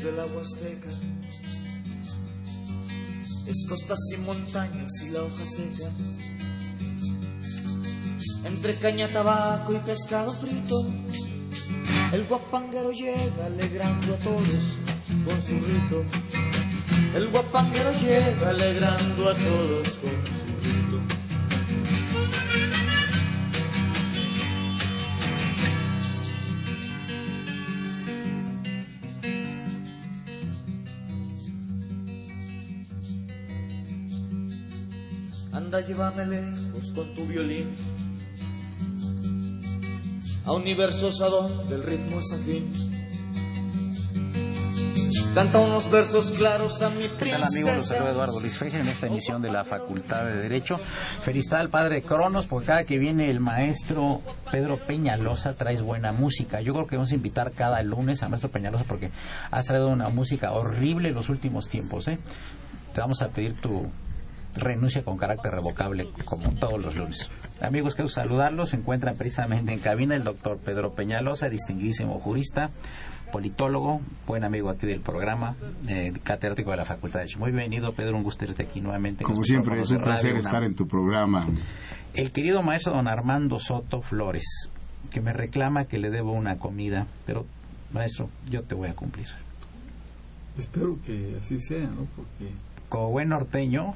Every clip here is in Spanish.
Vientos del agua azteca. Es costas y montañas y la hoja seca. Entre caña, tabaco y pescado frito, el guapanguero llega alegrando a todos con su rito. El guapanguero llega alegrando a todos con llévame lejos con tu violín a universos a donde el ritmo es afín. Canta unos versos claros a mi princesa. ¿Qué tal amigos? Los saluda Eduardo Luis Feje en esta emisión de la Facultad de Derecho. Felicidad al padre Cronos, porque cada que viene el maestro Pedro Peñalosa traes buena música. Yo creo que vamos a invitar cada lunes al maestro Peñalosa porque has traído una música horrible en los últimos tiempos. ¿eh? Te vamos a pedir tu, renuncia con carácter revocable como todos los lunes. Amigos, quiero saludarlos. Se encuentran precisamente en cabina el doctor Pedro Peñalosa, distinguidísimo jurista, politólogo, buen amigo aquí del programa, eh, catedrático de la Facultad de Derecho. Muy bienvenido, Pedro, un gusto estar aquí nuevamente. Como siempre, es un placer estar en tu programa. El querido maestro don Armando Soto Flores, que me reclama que le debo una comida, pero maestro, yo te voy a cumplir. Espero que así sea, ¿no? Porque... Como buen norteño,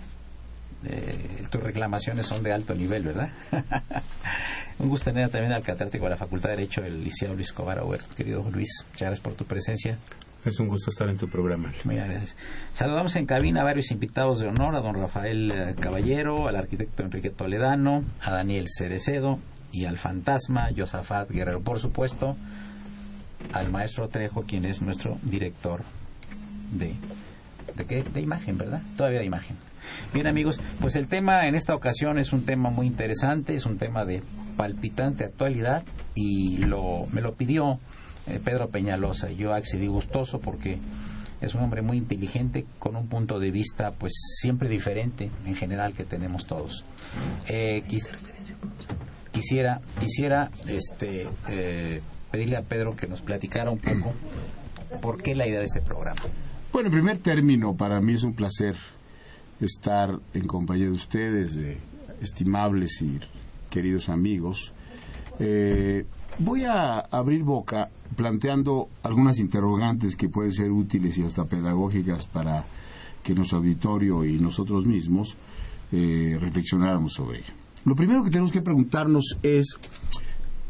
eh, tus reclamaciones son de alto nivel, ¿verdad? Un gusto tener también al catedrático de la Facultad de Derecho, el liceo Luis Cobarauer. Querido Luis, muchas gracias por tu presencia. Es un gusto estar en tu programa. Muchas gracias. Saludamos en cabina a varios invitados de honor, a don Rafael eh, Caballero, al arquitecto Enrique Toledano, a Daniel Cerecedo y al fantasma Josafat Guerrero, por supuesto, al maestro Trejo, quien es nuestro director de... ¿De qué? De imagen, ¿verdad? Todavía de imagen. Bien amigos, pues el tema en esta ocasión es un tema muy interesante, es un tema de palpitante actualidad y lo, me lo pidió eh, Pedro Peñalosa. Yo accedí gustoso porque es un hombre muy inteligente con un punto de vista pues siempre diferente en general que tenemos todos. Eh, quisiera quisiera este eh, pedirle a Pedro que nos platicara un poco por qué la idea de este programa. Bueno, en primer término, para mí es un placer estar en compañía de ustedes, de estimables y queridos amigos. Eh, voy a abrir boca planteando algunas interrogantes que pueden ser útiles y hasta pedagógicas para que nuestro auditorio y nosotros mismos eh, reflexionáramos sobre ello. Lo primero que tenemos que preguntarnos es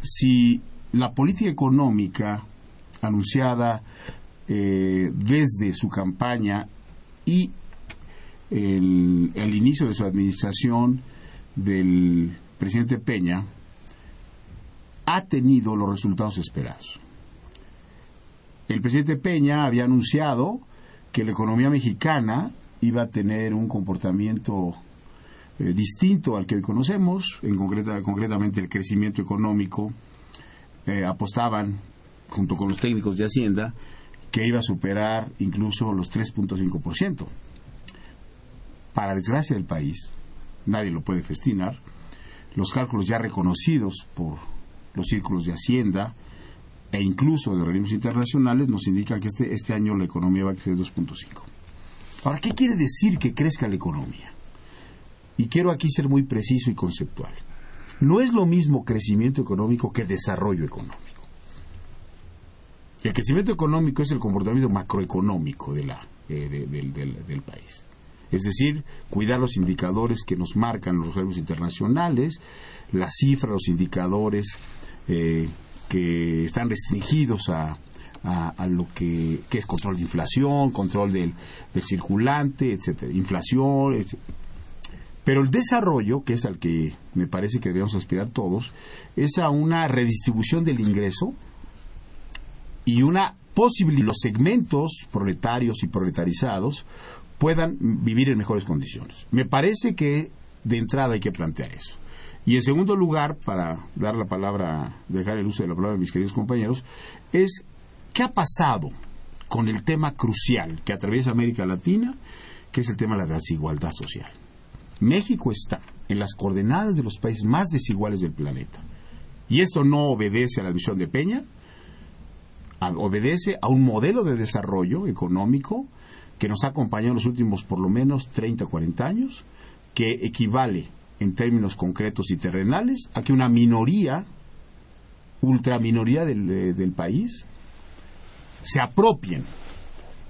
si la política económica anunciada eh, desde su campaña y el, el inicio de su administración del presidente Peña ha tenido los resultados esperados. El presidente Peña había anunciado que la economía mexicana iba a tener un comportamiento eh, distinto al que hoy conocemos, en concreta, concretamente el crecimiento económico. Eh, apostaban, junto con los técnicos de Hacienda, que iba a superar incluso los 3.5% para desgracia del país, nadie lo puede festinar, los cálculos ya reconocidos por los círculos de Hacienda e incluso de organismos internacionales nos indican que este, este año la economía va a crecer 2.5. Ahora, ¿qué quiere decir que crezca la economía? Y quiero aquí ser muy preciso y conceptual. No es lo mismo crecimiento económico que desarrollo económico. El crecimiento económico es el comportamiento macroeconómico eh, de- del- del- del país. Es decir, cuidar los indicadores que nos marcan los organismos internacionales, las cifras, los indicadores eh, que están restringidos a, a- lo que, es control de inflación, control del, circulante, etcétera, inflación, etc. Pero el desarrollo, que es al que me parece que debemos aspirar todos, es a una redistribución del ingreso y una posibilidad los segmentos proletarios y proletarizados puedan vivir en mejores condiciones. Me parece que de entrada hay que plantear eso. Y en segundo lugar, para dar la palabra, dejar el uso de la palabra a mis queridos compañeros, es qué ha pasado con el tema crucial que atraviesa América Latina, que es el tema de la desigualdad social. México está en las coordenadas de los países más desiguales del planeta. Y esto no obedece a la admisión de Peña, obedece a un modelo de desarrollo económico que nos ha acompañado en los últimos por lo menos 30 o 40 años, que equivale en términos concretos y terrenales a que una minoría, ultraminoría del, eh, del país, se apropien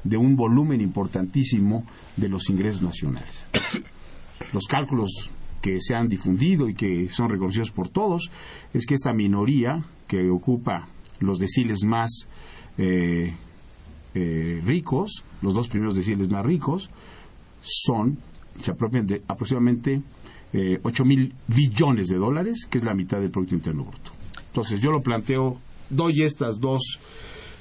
de un volumen importantísimo de los ingresos nacionales. Los cálculos que se han difundido y que son reconocidos por todos es que esta minoría que ocupa los deciles más eh, eh, ricos, los dos primeros deciles más ricos, son, se apropian de aproximadamente eh, 8 mil billones de dólares, que es la mitad del Producto Interno Bruto. Entonces yo lo planteo, doy estas dos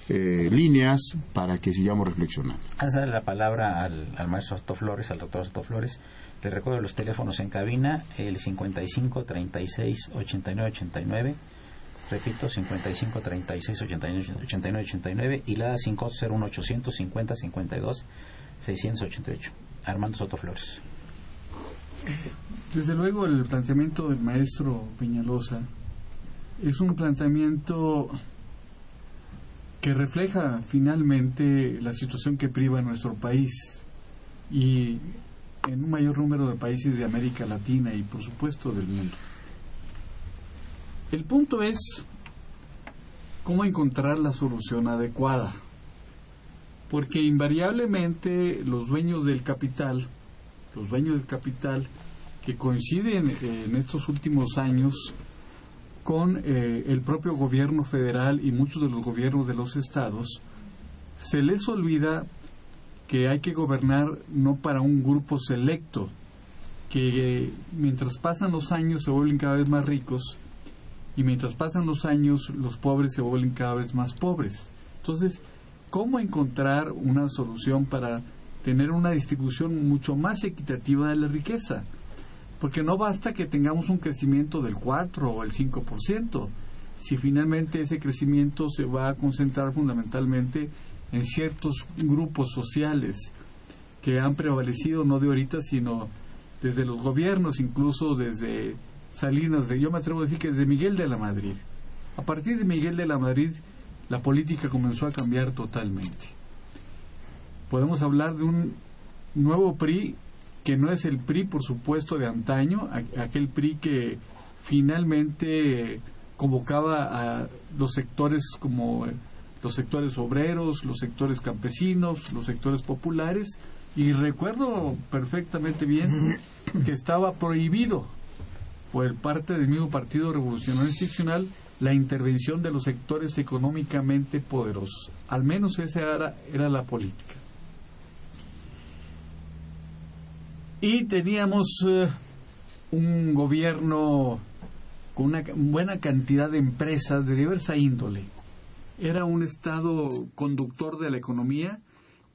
eh, líneas para que sigamos reflexionando. Antes de darle la palabra al, al maestro Soto Flores, al doctor Soto Flores, le recuerdo los teléfonos en cabina, el 55 36 89 89, repito, 55 36 89 89, 89 y la 501 850 52 688. Armando Soto Flores. Desde luego el planteamiento del maestro Peñalosa es un planteamiento que refleja finalmente la situación que priva nuestro país y en un mayor número de países de América Latina y por supuesto del mundo. El punto es cómo encontrar la solución adecuada, porque invariablemente los dueños del capital, los dueños del capital que coinciden eh, en estos últimos años con eh, el propio gobierno federal y muchos de los gobiernos de los estados, se les olvida que hay que gobernar no para un grupo selecto, que mientras pasan los años se vuelven cada vez más ricos y mientras pasan los años los pobres se vuelven cada vez más pobres. Entonces, ¿cómo encontrar una solución para tener una distribución mucho más equitativa de la riqueza? Porque no basta que tengamos un crecimiento del 4 o el 5%, si finalmente ese crecimiento se va a concentrar fundamentalmente en ciertos grupos sociales que han prevalecido no de ahorita, sino desde los gobiernos, incluso desde Salinas, de, yo me atrevo a decir que desde Miguel de la Madrid. A partir de Miguel de la Madrid, la política comenzó a cambiar totalmente. Podemos hablar de un nuevo PRI que no es el PRI, por supuesto, de antaño, aquel PRI que finalmente convocaba a los sectores como eh, los sectores obreros, los sectores campesinos, los sectores populares, y recuerdo perfectamente bien que estaba prohibido por parte del mismo Partido Revolucionario Institucional la intervención de los sectores económicamente poderosos. Al menos esa era, era la política. Y teníamos eh, un gobierno con una buena cantidad de empresas de diversa índole. Era un Estado conductor de la economía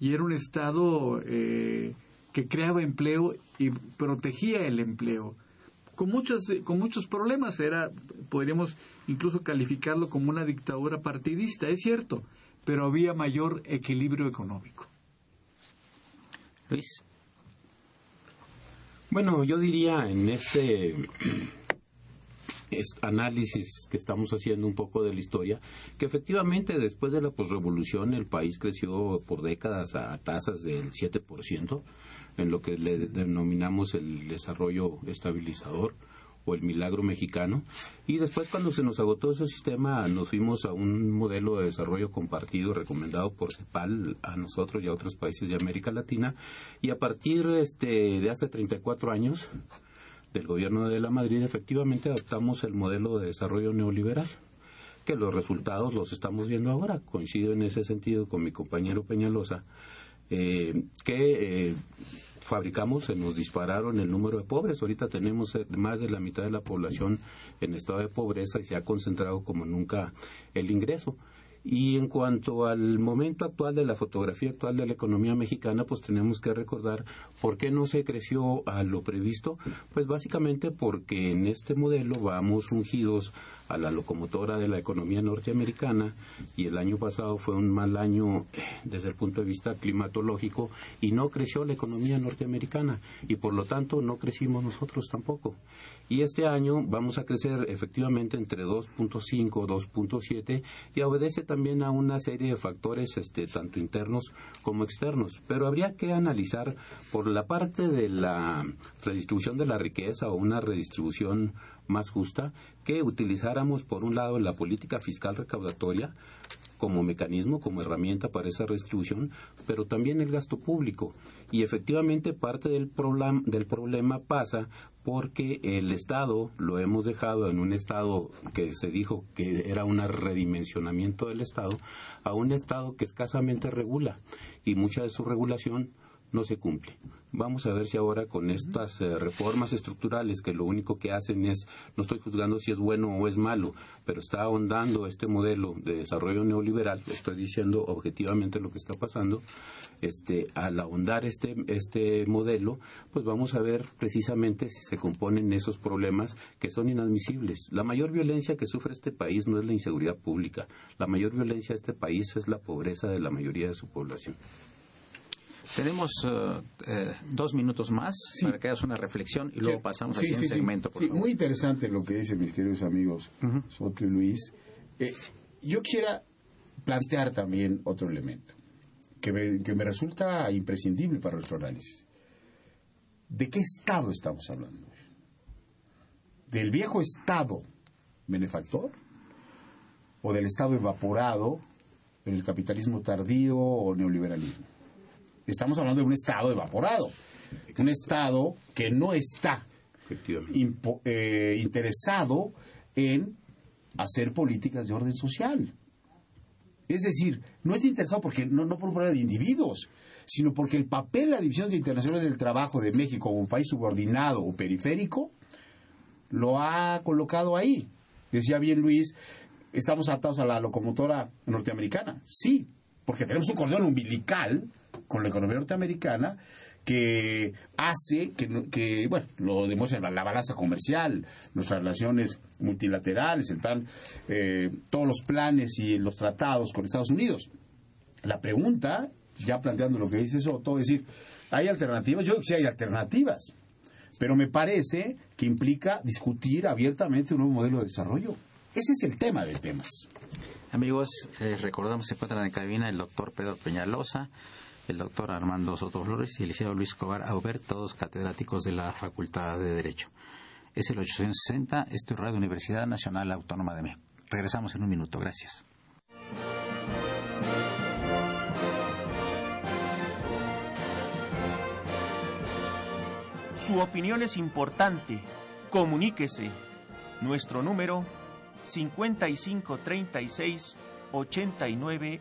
y era un Estado eh, que creaba empleo y protegía el empleo. Con muchos, eh, con muchos problemas, era, podríamos incluso calificarlo como una dictadura partidista, es cierto, pero había mayor equilibrio económico. Luis. Bueno, yo diría en este análisis que estamos haciendo un poco de la historia, que efectivamente después de la posrevolución el país creció por décadas a tasas del 7%, en lo que le denominamos el desarrollo estabilizador o el milagro mexicano. Y después cuando se nos agotó ese sistema nos fuimos a un modelo de desarrollo compartido recomendado por CEPAL a nosotros y a otros países de América Latina. Y a partir este, de hace 34 años del gobierno de la Madrid efectivamente adoptamos el modelo de desarrollo neoliberal que los resultados los estamos viendo ahora. Coincido en ese sentido con mi compañero Peñalosa, eh, que eh, fabricamos, se nos dispararon el número de pobres. Ahorita tenemos eh, más de la mitad de la población en estado de pobreza y se ha concentrado como nunca el ingreso. Y en cuanto al momento actual de la fotografía actual de la economía mexicana, pues tenemos que recordar por qué no se creció a lo previsto. Pues básicamente porque en este modelo vamos ungidos a la locomotora de la economía norteamericana y el año pasado fue un mal año eh, desde el punto de vista climatológico y no creció la economía norteamericana y por lo tanto no crecimos nosotros tampoco. Y este año vamos a crecer efectivamente entre 2.5 2.7 y obedece también a una serie de factores este, tanto internos como externos. Pero habría que analizar por la parte de la redistribución de la riqueza o una redistribución más justa que utilizáramos, por un lado, la política fiscal recaudatoria como mecanismo, como herramienta para esa redistribución, pero también el gasto público. Y efectivamente parte del, del problema pasa porque el Estado lo hemos dejado en un Estado que se dijo que era un redimensionamiento del Estado, a un Estado que escasamente regula y mucha de su regulación no se cumple. Vamos a ver si ahora con estas eh, reformas estructurales que lo único que hacen es, no estoy juzgando si es bueno o es malo, pero está ahondando este modelo de desarrollo neoliberal, estoy diciendo objetivamente lo que está pasando, este, al ahondar este, este modelo, pues vamos a ver precisamente si se componen esos problemas que son inadmisibles. La mayor violencia que sufre este país no es la inseguridad pública, la mayor violencia de este país es la pobreza de la mayoría de su población. Tenemos eh, dos minutos más para que hagas una reflexión y luego pasamos al siguiente segmento. muy interesante lo que dicen mis queridos amigos Soto y Luis. Eh, yo quisiera plantear también otro elemento que me, que me resulta imprescindible para nuestro análisis. ¿De qué Estado estamos hablando? ¿Del viejo Estado benefactor? ¿O del Estado evaporado en el capitalismo tardío o neoliberalismo? Estamos hablando de un Estado evaporado, un Estado que no está eh, interesado en hacer políticas de orden social. Es decir, no está interesado porque no, no por un de individuos, sino porque el papel de la División Internacional del Trabajo de México como un país subordinado o periférico lo ha colocado ahí. Decía bien Luis, estamos atados a la locomotora norteamericana. Sí, porque tenemos un cordón umbilical con la economía norteamericana que hace que, bueno, lo demuestra la, balanza comercial, nuestras relaciones multilaterales, el plan, eh, todos los planes y los tratados con Estados Unidos. La pregunta, ya planteando lo que dice eso, todo decir, ¿hay alternativas? Yo creo que sí hay alternativas, pero me parece que implica discutir abiertamente un nuevo modelo de desarrollo. Ese es el tema de temas. Amigos, recordamos que se encuentran en cabina el doctor Pedro Peñalosa, el doctor Armando Soto Flores y el liceo Luis Cobar Aubert, todos catedráticos de la Facultad de Derecho. Es el 860, esto es Radio Universidad Nacional Autónoma de México. Regresamos en un minuto, gracias. Su opinión es importante. Comuníquese. Nuestro número 5536 8989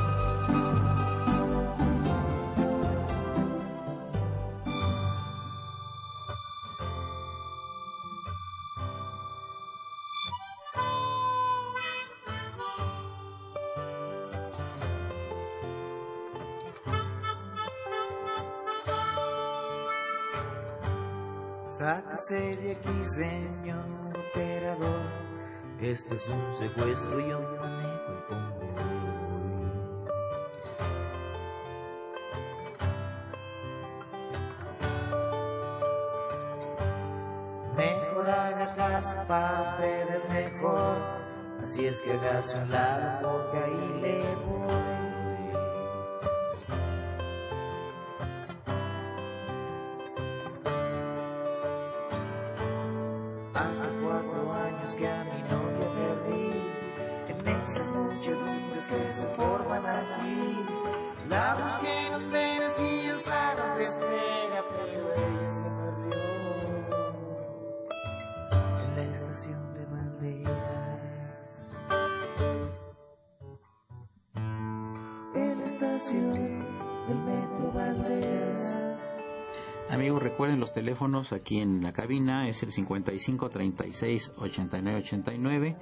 Sáquese de aquí, señor operador. Este es un secuestro y yo manejo el convoy. Mejor haga caso para ustedes mejor. Así es que hágase un lado porque ahí le voy. Teléfonos aquí en la cabina, es el 55 36 89 89.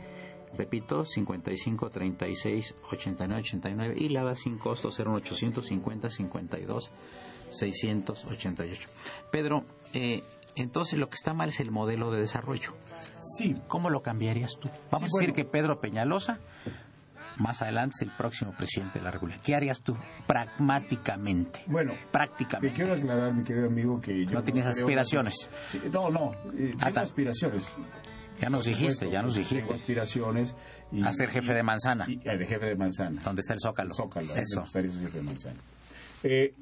Repito, 55 36 89 89 y la da sin costo 0850 52 688. Pedro, eh, entonces lo que está mal es el modelo de desarrollo. Sí, ¿Cómo lo cambiarías tú? Vamos Sí, a decir que Pedro Peñalosa más adelante es el próximo presidente de la República. ¿Qué harías tú pragmáticamente? bueno, te prácticamente. quiero aclarar, mi querido amigo, que yo No tienes aspiraciones. que- Sí, no, no, eh, Ah, tengo aspiraciones. Ya nos dijiste, ya nos Tengo dijiste. aspiraciones. Y, A ser jefe de manzana. y- eh, de jefe de manzana. ¿Dónde está el Zócalo? Zócalo, Eso. jefe de manzana. Eh,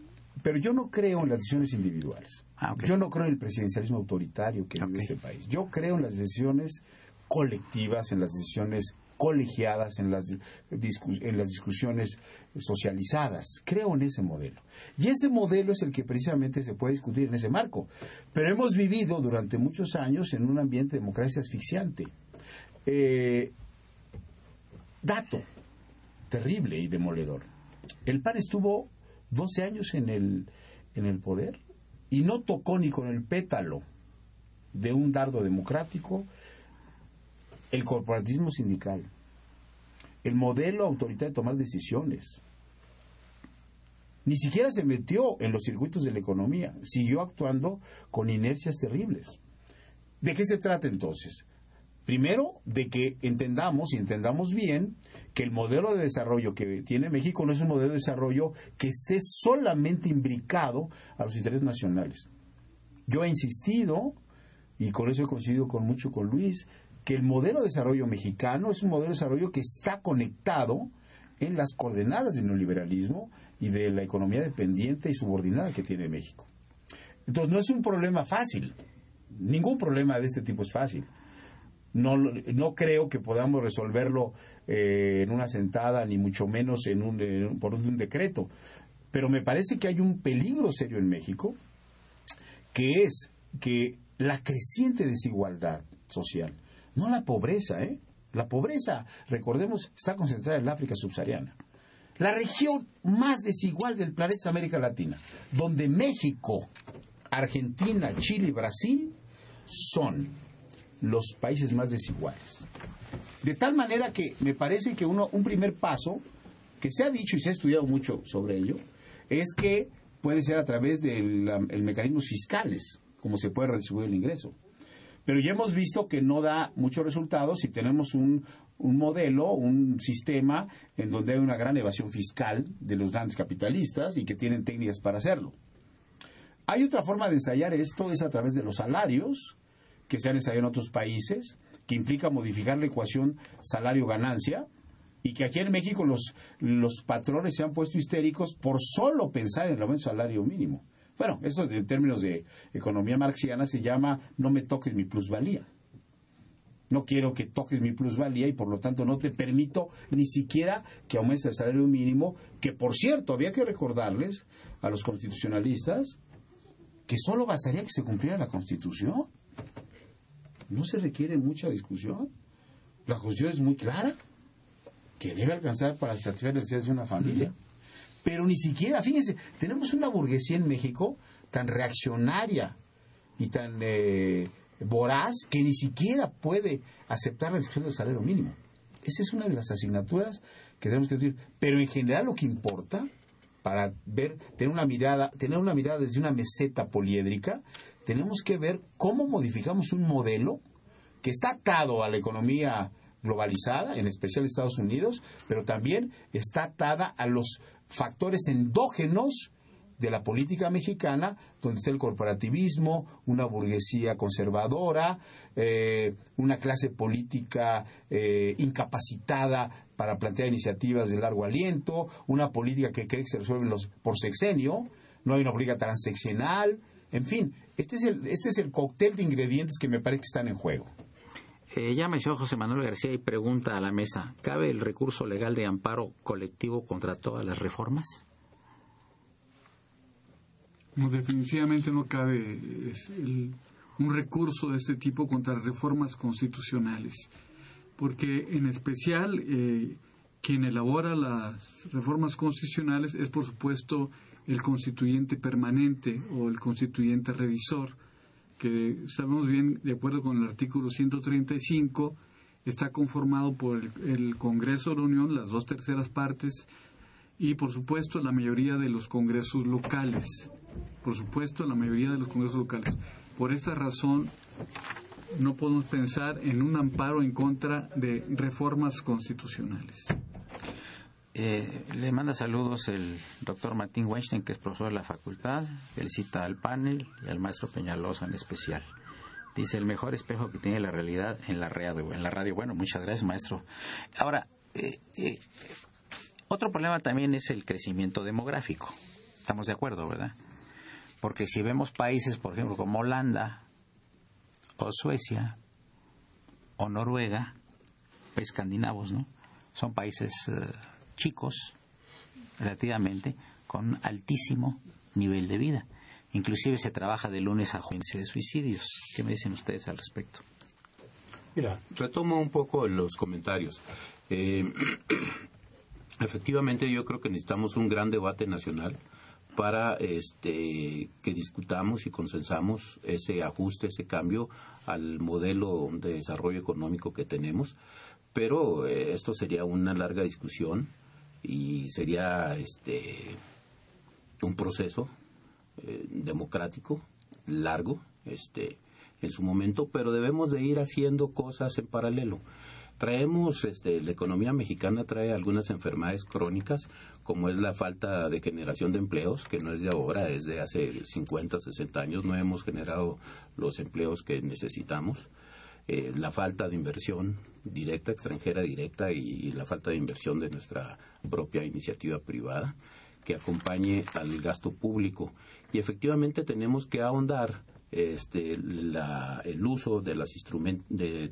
pero yo no creo en las decisiones individuales. Ah. Yo no creo en el presidencialismo autoritario que Ok. vive este país. Yo creo en las decisiones colectivas, en las decisiones colegiadas, en las, discu- en las discusiones socializadas. Creo en ese modelo. Y ese modelo es el que precisamente se puede discutir en ese marco. Pero hemos vivido durante muchos años en un ambiente de democracia asfixiante. Eh, dato terrible y demoledor. El PAN estuvo 12 años en el, en el poder y no tocó ni con el pétalo de un dardo democrático el corporativismo sindical, el modelo autoritario de tomar decisiones. Ni siquiera se metió en los circuitos de la economía, siguió actuando con inercias terribles. ¿De qué se trata entonces? Primero, de que entendamos y entendamos bien que el modelo de desarrollo que tiene México no es un modelo de desarrollo que esté solamente imbricado a los intereses nacionales. Yo he insistido, y con eso he coincidido con mucho con Luis, que el modelo de desarrollo mexicano es un modelo de desarrollo que está conectado en las coordenadas del neoliberalismo y de la economía dependiente y subordinada que tiene México. Entonces no es un problema fácil. Ningún problema de este tipo es fácil. No, no creo que podamos resolverlo eh, en una sentada, ni mucho menos en un, en un- por un decreto. Pero me parece que hay un peligro serio en México, que es que la creciente desigualdad social, no la pobreza, ¿eh? La pobreza, recordemos, está concentrada en el África subsahariana. La región más desigual del planeta es América Latina, donde México, Argentina, Chile y Brasil son los países más desiguales. De tal manera que me parece que uno, un primer paso, que se ha dicho y se ha estudiado mucho sobre ello, es que puede ser a través de mecanismos fiscales, como se puede redistribuir el ingreso. Pero ya hemos visto que no da muchos resultados si tenemos un, un modelo, un sistema en donde hay una gran evasión fiscal de los grandes capitalistas y que tienen técnicas para hacerlo. Hay otra forma de ensayar esto, es a través de los salarios, que se han ensayado en otros países, que implica modificar la ecuación salario-ganancia, y que aquí en México los, los patrones se han puesto histéricos por solo pensar en el aumento salario mínimo. Bueno, eso en términos de economía marxiana se llama no me toques mi plusvalía. No quiero que toques mi plusvalía y por lo tanto no te permito ni siquiera que aumentes el salario mínimo, que por cierto había que recordarles a los constitucionalistas que solo bastaría que se cumpliera la Constitución. No se requiere mucha discusión. La Constitución es muy clara, que debe alcanzar para satisfacer las necesidades de una familia. Pero ni siquiera, fíjense, tenemos una burguesía en México tan reaccionaria y tan eh, voraz que ni siquiera puede aceptar la discusión del salario mínimo. Esa es una de las asignaturas que tenemos que decir. Pero en general lo que importa para ver, tener una mirada, tener una mirada desde una meseta poliédrica, tenemos que ver cómo modificamos un modelo que está atado a la economía globalizada, en especial Estados Unidos, pero también está atada a los factores endógenos de la política mexicana, donde está el corporativismo, una burguesía conservadora, eh, una clase política eh, incapacitada para plantear iniciativas de largo aliento, una política que cree que se resuelven los, por sexenio, no hay una política transeccional, en fin, este es el, este es el cóctel de ingredientes que me parece que están en juego. Eh, ya mencionó José Manuel García y pregunta a la mesa, ¿cabe el recurso legal de amparo colectivo contra todas las reformas? Definitivamente no cabe un recurso de este tipo contra reformas constitucionales, porque en especial eh, quien elabora las reformas constitucionales es, por supuesto, el constituyente permanente o el constituyente revisor, que sabemos bien, de acuerdo con el artículo 135, está conformado por el, el Congreso de la Unión, las dos terceras partes, y por supuesto la mayoría de los congresos locales. Por supuesto la mayoría de los congresos locales. Por esta razón no podemos pensar en un amparo en contra de reformas constitucionales. Eh, le manda saludos el doctor Martín Weinstein, que es profesor de la facultad. Él cita al panel y al maestro Peñalosa en especial. Dice, el mejor espejo que tiene la realidad en la radio. En la radio. Bueno, muchas gracias, maestro. Ahora, eh, eh, otro problema también es el crecimiento demográfico. Estamos de acuerdo, ¿verdad? Porque si vemos países, por ejemplo, como Holanda, o Suecia, o Noruega, escandinavos, ¿no? Son países chicos, relativamente, con altísimo nivel de vida. Inclusive se trabaja de lunes a jueves de suicidios. ¿Qué me dicen ustedes al respecto? Mira, retomo un poco los comentarios. Eh, efectivamente, yo creo que necesitamos un gran debate nacional para este, que discutamos y consensamos ese ajuste, ese cambio al modelo de desarrollo económico que tenemos. Pero eh, esto sería una larga discusión y sería este un proceso eh, democrático largo este en su momento pero debemos de ir haciendo cosas en paralelo. Traemos este la economía mexicana trae algunas enfermedades crónicas como es la falta de generación de empleos que no es de ahora es de hace 50 60 años no hemos generado los empleos que necesitamos eh, la falta de inversión directa, extranjera directa y, la falta de inversión de nuestra propia iniciativa privada que acompañe al gasto público. Y efectivamente tenemos que ahondar este, el uso de, las de,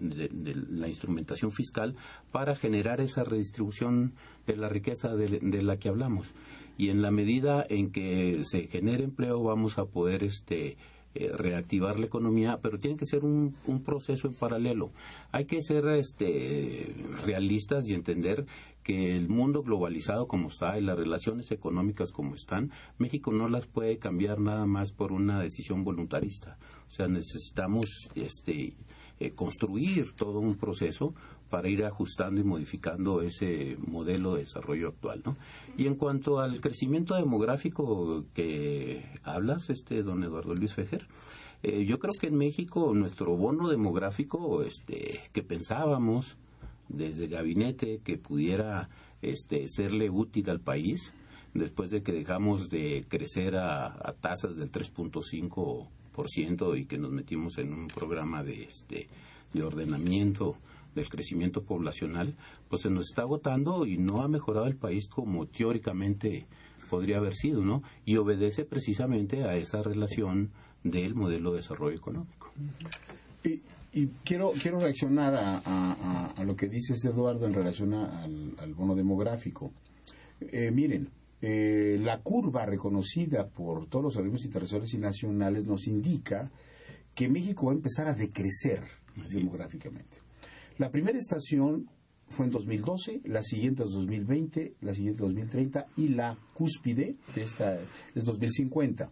la instrumentación fiscal para generar esa redistribución de la riqueza de, de, la que hablamos. Y en la medida en que se genere empleo vamos a poder este, eh, reactivar la economía, pero tiene que ser un, un, proceso en paralelo. Hay que ser este, realistas y entender que el mundo globalizado como está y las relaciones económicas como están, México no las puede cambiar nada más por una decisión voluntarista. O sea, necesitamos este, eh, construir todo un proceso para ir ajustando y modificando ese modelo de desarrollo actual, ¿no? Y en cuanto al crecimiento demográfico que hablas, este don Eduardo Luis Fejer, eh, yo creo que en México nuestro bono demográfico, este, que pensábamos desde gabinete que pudiera este, serle útil al país, después de que dejamos de crecer a, a tasas del 3.5% y que nos metimos en un programa de, este, de ordenamiento del crecimiento poblacional, pues se nos está agotando y no ha mejorado el país como teóricamente podría haber sido, ¿no? Y obedece precisamente a esa relación del modelo de desarrollo económico. Y, quiero, quiero reaccionar a, lo que dices, Eduardo, en relación al, bono demográfico. Eh, miren, eh, la curva reconocida por todos los organismos internacionales y nacionales nos indica que México va a empezar a decrecer demográficamente. La primera estación fue en 2012, la siguiente es 2020, la siguiente 2030 y la cúspide de esta es 2050.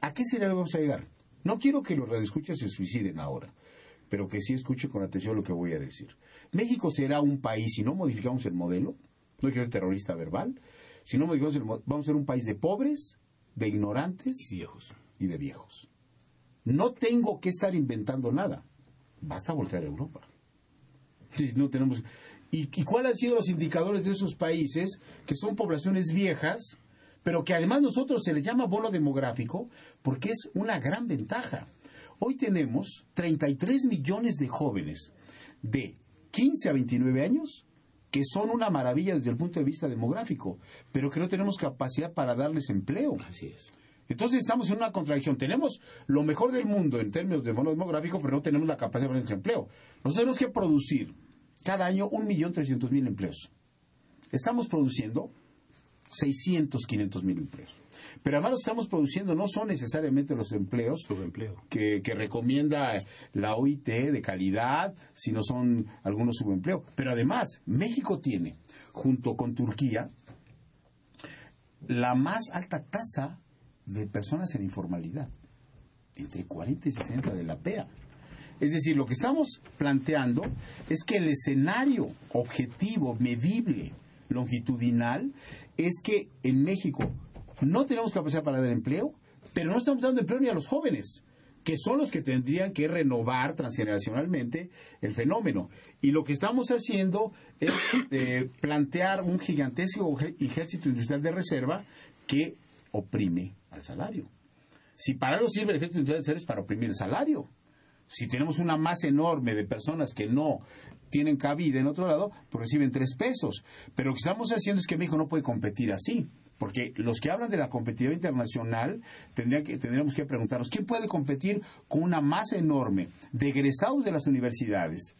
¿A qué será que vamos a llegar? No quiero que los radioescuchas se suiciden ahora, pero que sí escuchen con atención lo que voy a decir. México será un país, si no modificamos el modelo, no quiero ser terrorista verbal, si no modificamos el vamos a ser un país de pobres, de ignorantes viejos. y de viejos. No tengo que estar inventando nada. Basta voltear a Europa. No tenemos. ¿Y, ¿Y cuáles han sido los indicadores de esos países que son poblaciones viejas, pero que además nosotros se les llama bono demográfico porque es una gran ventaja? Hoy tenemos 33 millones de jóvenes de 15 a 29 años que son una maravilla desde el punto de vista demográfico, pero que no tenemos capacidad para darles empleo. Así es. Entonces estamos en una contradicción. Tenemos lo mejor del mundo en términos de bono demográfico, pero no tenemos la capacidad de darles empleo. Nosotros tenemos que producir cada año 1.300.000 empleos. Estamos produciendo 600, 500 mil empleos. Pero además los que estamos produciendo no son necesariamente los empleos Subempleo. que, que recomienda la OIT de calidad, sino son algunos subempleos. Pero además, México tiene, junto con Turquía, la más alta tasa de personas en informalidad, entre 40 y 60 de la PEA. Es decir, lo que estamos planteando es que el escenario objetivo, medible, longitudinal, es que en México no tenemos capacidad para dar empleo, pero no estamos dando empleo ni a los jóvenes que son los que tendrían que renovar transgeneracionalmente el fenómeno. Y lo que estamos haciendo es eh, plantear un gigantesco ejército industrial de reserva que oprime al salario. Si para algo sirve el ejército industrial de reserva es para oprimir el salario. Si tenemos una masa enorme de personas que no tienen cabida en otro lado, pues reciben tres pesos. Pero lo que estamos haciendo es que México no puede competir así. Porque los que hablan de la competitividad internacional tendrían que, tendríamos que preguntarnos quién puede competir con una masa enorme de egresados de las universidades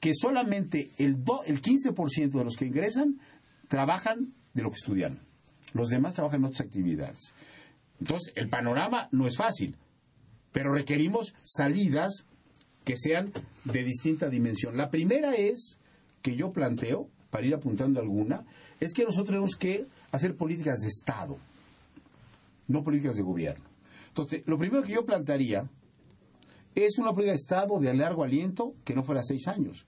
que solamente el, do, el 15% de los que ingresan trabajan de lo que estudian. Los demás trabajan en otras actividades. Entonces, el panorama no es fácil, pero requerimos salidas que sean de distinta dimensión. La primera es que yo planteo, para ir apuntando alguna, es que nosotros tenemos que hacer políticas de Estado, no políticas de gobierno. Entonces, lo primero que yo plantearía es una política de Estado de largo aliento que no fuera seis años.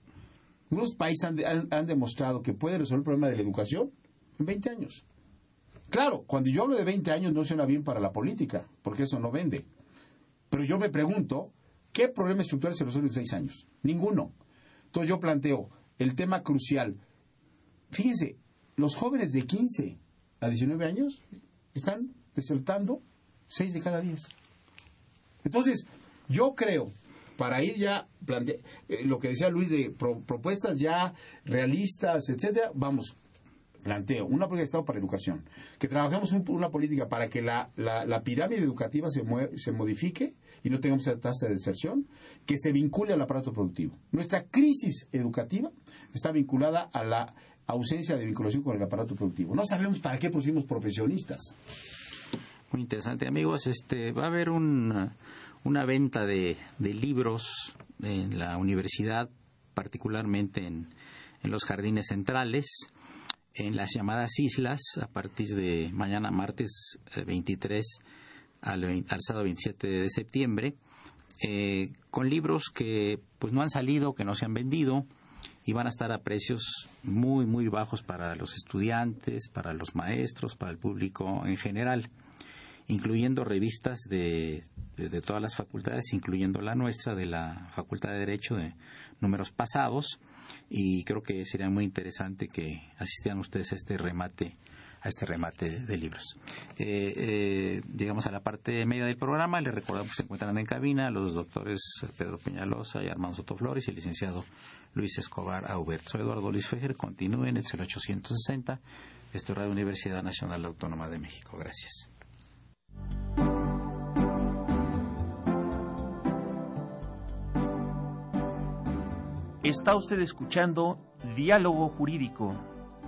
Unos países han, demostrado que pueden resolver el problema de la educación en 20 años. Claro, cuando yo hablo de 20 años no suena bien para la política, porque eso no vende. Pero yo me pregunto, ¿qué problema estructural se resuelve en seis años? Ninguno. Entonces yo planteo el tema crucial. Fíjense, los jóvenes de 15 a 19 años están desertando 6 de cada 10. Entonces, yo creo, para ir ya, plante eh, lo que decía Luis de pro propuestas ya realistas, etcétera, vamos, planteo una política de Estado para educación, que trabajemos un, una política para que la, la, la pirámide educativa se, se modifique y no tengamos esa tasa de deserción, que se vincule al aparato productivo. Nuestra crisis educativa está vinculada a la ausencia de vinculación con el aparato productivo. No sabemos para qué pusimos profesionistas. Muy interesante, amigos. Este va a haber un, una venta de, de, libros en la universidad, particularmente en, en los jardines centrales, en las llamadas islas, a partir de mañana martes 23 al, al sábado 27 de septiembre, eh, con libros que pues no han salido, que no se han vendido y van a estar a precios muy muy bajos para los estudiantes, para los maestros, para el público en general, incluyendo revistas de, de, de todas las facultades, incluyendo la nuestra de la Facultad de Derecho de números pasados y creo que sería muy interesante que asistieran ustedes a este remate a este remate de libros. Eh, eh, llegamos a la parte media del programa. Les recordamos que se encuentran en cabina los doctores Pedro Peñalosa y Armando Sotoflores y el licenciado Luis Escobar Aubert. Soy Eduardo Luis Fejer. Continúen, es el 860. Esto es Radio Universidad Nacional Autónoma de México. Gracias. Está usted escuchando Diálogo Jurídico,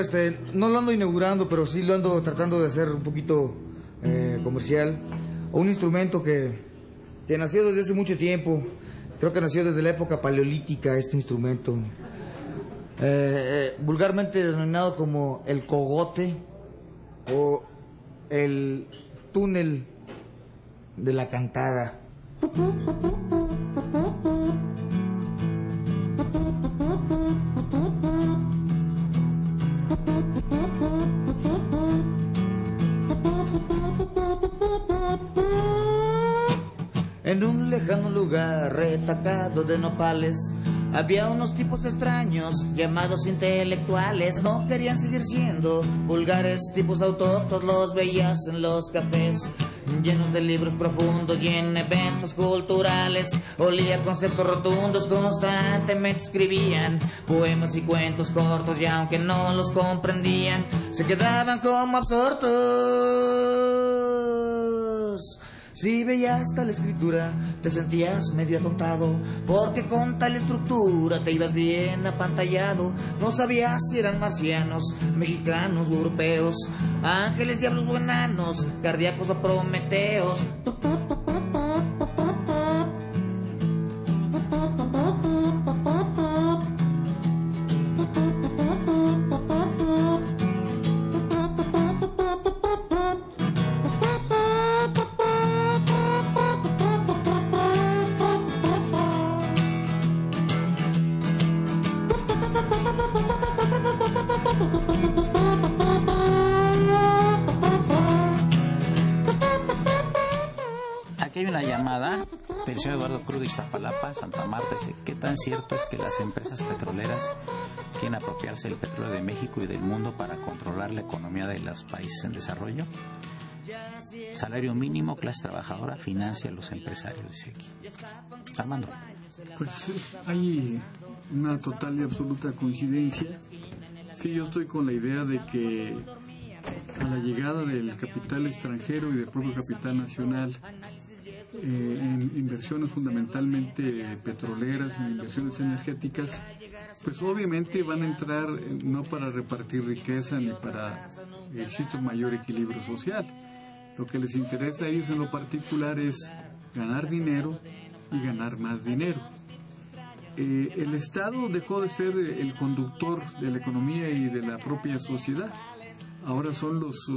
Este no lo ando inaugurando pero sí lo ando tratando de hacer un poquito eh, comercial. Un instrumento que, que nació desde hace mucho tiempo. Creo que nació desde la época paleolítica este instrumento. Eh, vulgarmente denominado como el cogote o el túnel de la cantada. En un lejano lugar retacado de nopales había unos tipos extraños llamados intelectuales. No querían seguir siendo vulgares tipos autóctonos. Los veías en los cafés llenos de libros profundos y en eventos culturales. Olía conceptos rotundos, constantemente escribían poemas y cuentos cortos y aunque no los comprendían, se quedaban como absortos. Si veías tal escritura, te sentías medio atontado, porque con tal estructura te ibas bien apantallado. No sabías si eran marcianos, mexicanos europeos, ángeles, diablos o enanos, cardíacos o prometeos. Señor Eduardo Cruz de Iztapalapa, Santa Marta. Dice, ¿qué tan cierto es que las empresas petroleras quieren apropiarse del petróleo de México y del mundo para controlar la economía de los países en desarrollo? Salario mínimo, clase trabajadora, financia a los empresarios, dice aquí. Armando. Pues hay una total y absoluta coincidencia. Sí, yo estoy con la idea de que a la llegada del capital extranjero y del propio capital nacional eh, en inversiones fundamentalmente petroleras, en inversiones energéticas, pues obviamente van a entrar eh, no para repartir riqueza ni para que exista un mayor equilibrio social. Lo que les interesa a ellos en lo particular es ganar dinero y ganar más dinero. Eh, el Estado dejó de ser el conductor de la economía y de la propia sociedad. Ahora son los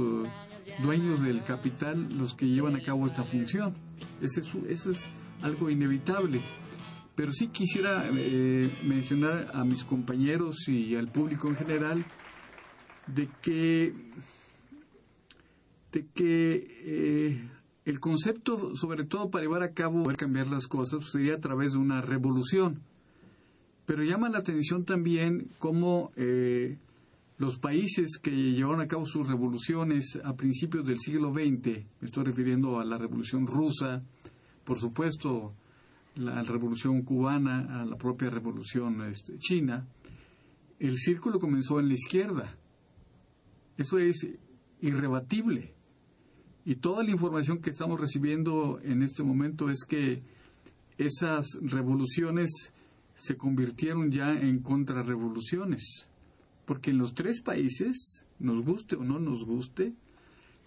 dueños del capital los que llevan a cabo esta función. Eso es algo inevitable. Pero sí quisiera eh, mencionar a mis compañeros y al público en general de que, de que eh, el concepto, sobre todo para llevar a cabo, poder cambiar las cosas, pues, sería a través de una revolución. Pero llama la atención también cómo eh, los países que llevaron a cabo sus revoluciones a principios del siglo XX, me estoy refiriendo a la revolución rusa, por supuesto la revolución cubana, a la propia revolución este, china, el círculo comenzó en la izquierda. Eso es irrebatible. Y toda la información que estamos recibiendo en este momento es que esas revoluciones se convirtieron ya en contrarrevoluciones. Porque en los tres países, nos guste o no nos guste,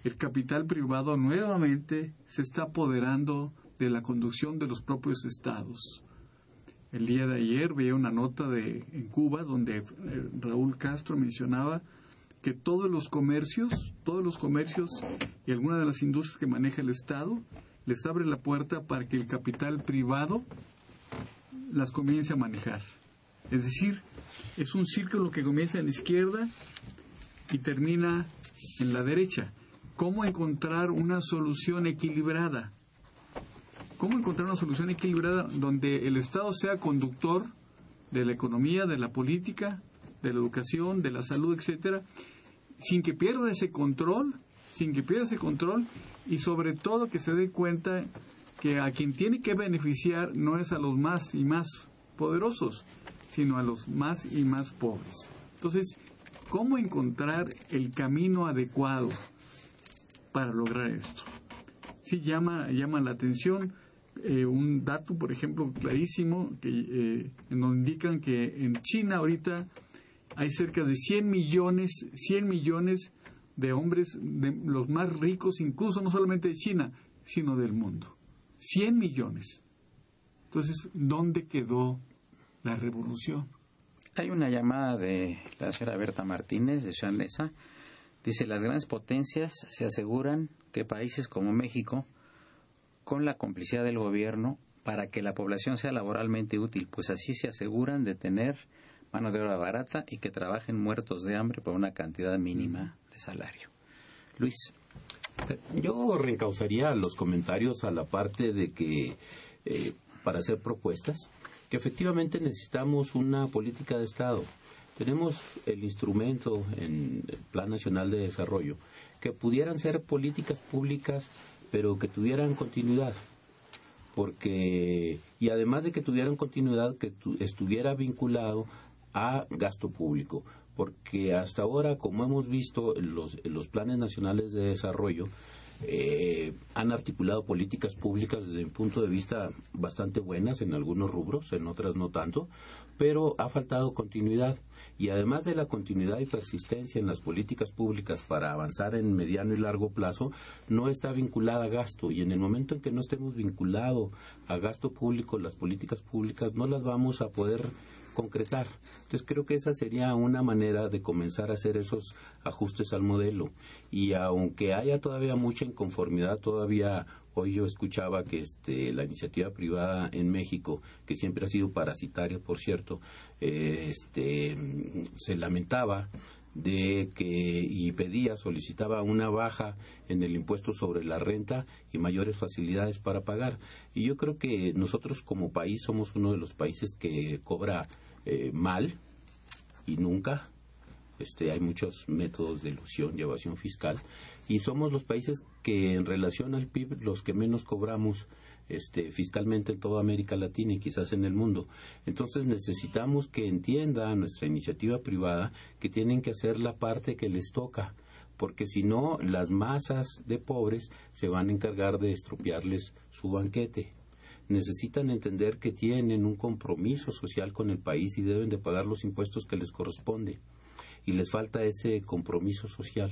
el capital privado nuevamente se está apoderando de la conducción de los propios estados. El día de ayer veía una nota de, en Cuba donde eh, Raúl Castro mencionaba que todos los comercios, todos los comercios y algunas de las industrias que maneja el Estado les abre la puerta para que el capital privado las comience a manejar. Es decir, es un círculo que comienza en la izquierda y termina en la derecha. ¿Cómo encontrar una solución equilibrada? ¿Cómo encontrar una solución equilibrada donde el Estado sea conductor de la economía, de la política, de la educación, de la salud, etcétera, sin que pierda ese control, sin que pierda ese control y sobre todo que se dé cuenta que a quien tiene que beneficiar no es a los más y más poderosos, sino a los más y más pobres. Entonces, ¿cómo encontrar el camino adecuado para lograr esto? Sí llama, llama la atención eh, un dato, por ejemplo, clarísimo, que eh, nos indican que en China ahorita hay cerca de 100 millones, 100 millones de hombres, de los más ricos, incluso no solamente de China, sino del mundo. 100 millones. Entonces, ¿dónde quedó la revolución? Hay una llamada de la señora Berta Martínez de Ciudad Dice, las grandes potencias se aseguran que países como México, con la complicidad del gobierno, para que la población sea laboralmente útil, pues así se aseguran de tener mano de obra barata y que trabajen muertos de hambre por una cantidad mínima de salario. Luis. Yo reencausaría los comentarios a la parte de que eh, para hacer propuestas, que efectivamente necesitamos una política de Estado. Tenemos el instrumento en el Plan Nacional de Desarrollo, que pudieran ser políticas públicas, pero que tuvieran continuidad. Porque, y además de que tuvieran continuidad, que estuviera vinculado a gasto público porque hasta ahora, como hemos visto, los, los planes nacionales de desarrollo eh, han articulado políticas públicas desde mi punto de vista bastante buenas en algunos rubros, en otras no tanto, pero ha faltado continuidad. Y además de la continuidad y persistencia en las políticas públicas para avanzar en mediano y largo plazo, no está vinculada a gasto. Y en el momento en que no estemos vinculados a gasto público, las políticas públicas no las vamos a poder concretar. Entonces creo que esa sería una manera de comenzar a hacer esos ajustes al modelo. Y aunque haya todavía mucha inconformidad, todavía hoy yo escuchaba que este, la iniciativa privada en México, que siempre ha sido parasitaria, por cierto, este, se lamentaba de que y pedía, solicitaba una baja en el impuesto sobre la renta y mayores facilidades para pagar. Y yo creo que nosotros como país somos uno de los países que cobra eh, mal y nunca. Este, hay muchos métodos de ilusión y evasión fiscal y somos los países que en relación al PIB los que menos cobramos este, fiscalmente en toda América Latina y quizás en el mundo. Entonces necesitamos que entienda nuestra iniciativa privada que tienen que hacer la parte que les toca, porque si no las masas de pobres se van a encargar de estropearles su banquete necesitan entender que tienen un compromiso social con el país y deben de pagar los impuestos que les corresponde. Y les falta ese compromiso social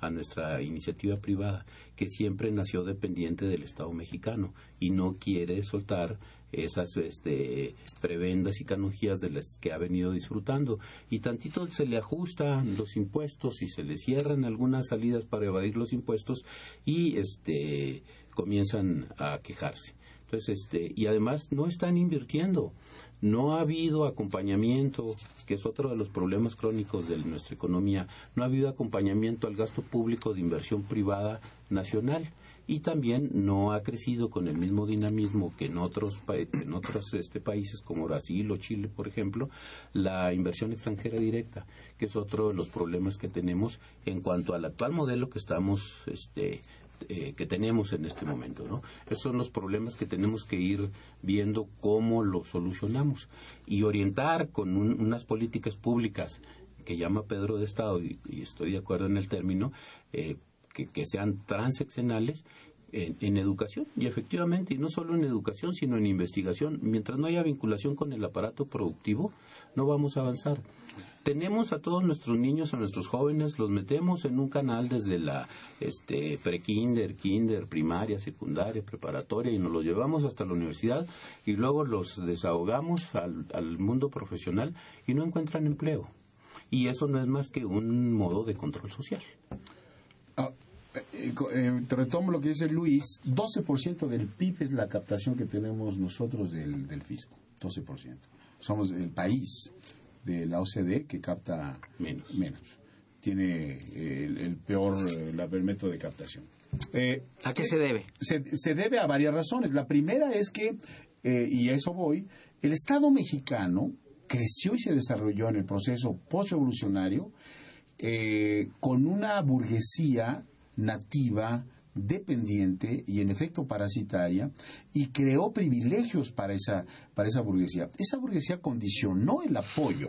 a nuestra iniciativa privada, que siempre nació dependiente del Estado mexicano y no quiere soltar esas este, prebendas y canonjías de las que ha venido disfrutando. Y tantito se le ajustan los impuestos y se le cierran algunas salidas para evadir los impuestos y este, comienzan a quejarse. Entonces, este, y además no están invirtiendo. No ha habido acompañamiento, que es otro de los problemas crónicos de nuestra economía, no ha habido acompañamiento al gasto público de inversión privada nacional y también no ha crecido con el mismo dinamismo que en otros en otros este, países como Brasil o Chile, por ejemplo, la inversión extranjera directa, que es otro de los problemas que tenemos en cuanto al actual modelo que estamos este, eh, que tenemos en este momento. ¿no? Esos son los problemas que tenemos que ir viendo cómo los solucionamos y orientar con unas políticas públicas que llama Pedro de Estado, y, estoy de acuerdo en el término, eh, que, sean transeccionales en, en, educación y efectivamente, y no solo en educación, sino en investigación. Mientras no haya vinculación con el aparato productivo, no vamos a avanzar. Tenemos a todos nuestros niños, a nuestros jóvenes, los metemos en un canal desde la este, pre-kinder, kinder, primaria, secundaria, preparatoria y nos los llevamos hasta la universidad y luego los desahogamos al, mundo profesional y no encuentran empleo. Y eso no es más que un modo de control social. Ah, eh, eh, te retomo lo que dice Luis, 12% del PIB es la captación que tenemos nosotros del, del fisco, 12% somos el país de la OCDE que capta menos. Tiene eh, el, peor, el método de captación. Eh, ¿A qué se debe? Se, debe a varias razones. La primera es que, eh, y a eso voy, el Estado mexicano creció y se desarrolló en el proceso postrevolucionario con una burguesía nativa dependiente y en efecto parasitaria y creó privilegios para esa, para esa burguesía. Esa burguesía condicionó el apoyo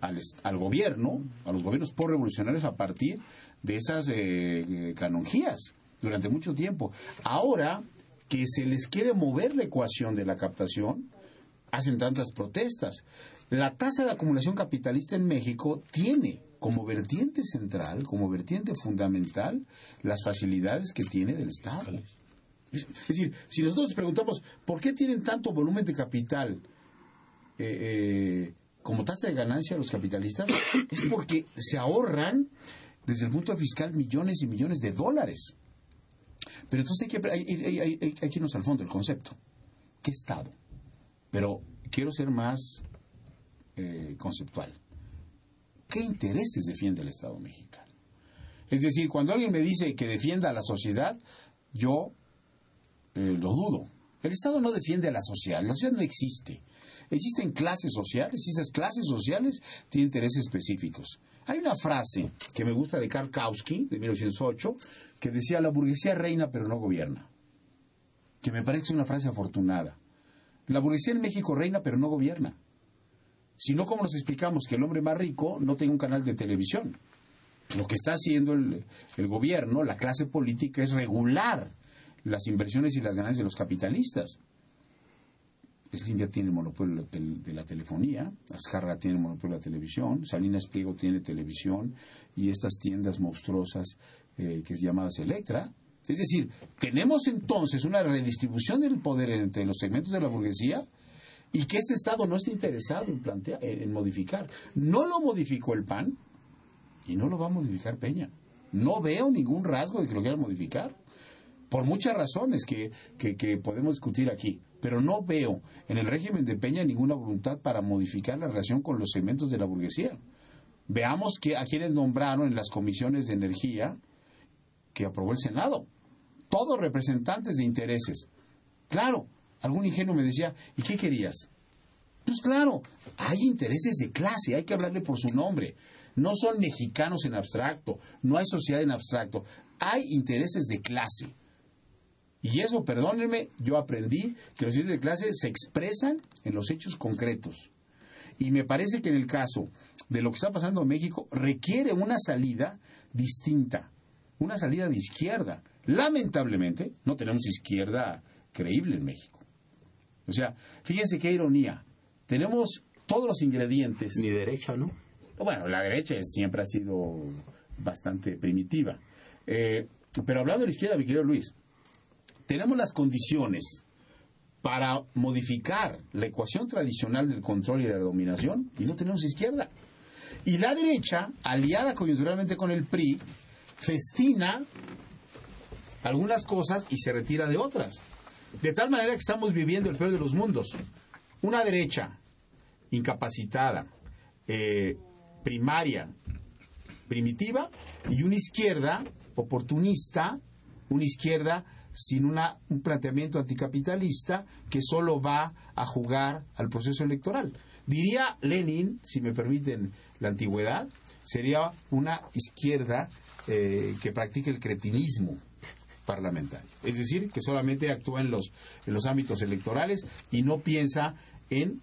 al, al gobierno, a los gobiernos por revolucionarios a partir de esas eh, canonjías durante mucho tiempo. Ahora que se les quiere mover la ecuación de la captación, hacen tantas protestas. La tasa de acumulación capitalista en México tiene como vertiente central, como vertiente fundamental, las facilidades que tiene del Estado. Es decir, si nosotros preguntamos por qué tienen tanto volumen de capital eh, eh, como tasa de ganancia los capitalistas es porque se ahorran desde el punto fiscal millones y millones de dólares. Pero entonces hay que, hay, hay, hay que irnos al fondo del concepto. ¿Qué Estado? Pero quiero ser más eh, conceptual. ¿Qué intereses defiende el Estado mexicano? Es decir, cuando alguien me dice que defienda a la sociedad, yo eh, lo dudo. El Estado no defiende a la sociedad, la sociedad no existe. Existen clases sociales y esas clases sociales tienen intereses específicos. Hay una frase que me gusta de Karl Kautsky, de 1908, que decía, la burguesía reina pero no gobierna. Que me parece una frase afortunada. La burguesía en México reina pero no gobierna. Si no, ¿cómo nos explicamos que el hombre más rico no tenga un canal de televisión? Lo que está haciendo el, gobierno, la clase política, es regular las inversiones y las ganancias de los capitalistas. Slim ya tiene el monopolio de la telefonía, Azcarra tiene el monopolio de la televisión, Salinas Pliego tiene televisión y estas tiendas monstruosas eh, que es llamadas Electra. Es decir, tenemos entonces una redistribución del poder entre los segmentos de la burguesía y que este Estado no está interesado en, plantear, en modificar. No lo modificó el PAN y no lo va a modificar Peña. No veo ningún rasgo de que lo quiera modificar, por muchas razones que, que, podemos discutir aquí, pero no veo en el régimen de Peña ninguna voluntad para modificar la relación con los segmentos de la burguesía. Veamos que, a quienes nombraron en las comisiones de energía que aprobó el Senado. Todos representantes de intereses. Claro, algún ingenuo me decía, ¿y qué querías? Pues claro, hay intereses de clase, hay que hablarle por su nombre. No son mexicanos en abstracto, no hay sociedad en abstracto, hay intereses de clase. Y eso, perdónenme, yo aprendí que los intereses de clase se expresan en los hechos concretos. Y me parece que en el caso de lo que está pasando en México requiere una salida distinta, una salida de izquierda. Lamentablemente, no tenemos izquierda creíble en México. O sea, fíjense qué ironía. Tenemos todos los ingredientes. Ni derecha, ¿no? Bueno, la derecha siempre ha sido bastante primitiva. Eh, pero hablando de la izquierda, mi querido Luis, tenemos las condiciones para modificar la ecuación tradicional del control y de la dominación y no tenemos izquierda. Y la derecha, aliada coyunturalmente con el PRI, festina algunas cosas y se retira de otras. De tal manera que estamos viviendo el peor de los mundos. Una derecha incapacitada, eh, primaria, primitiva, y una izquierda oportunista, una izquierda sin una, un planteamiento anticapitalista que solo va a jugar al proceso electoral. Diría Lenin, si me permiten la antigüedad, sería una izquierda eh, que practique el cretinismo, parlamentario. Es decir, que solamente actúa en los, en los ámbitos electorales y no piensa en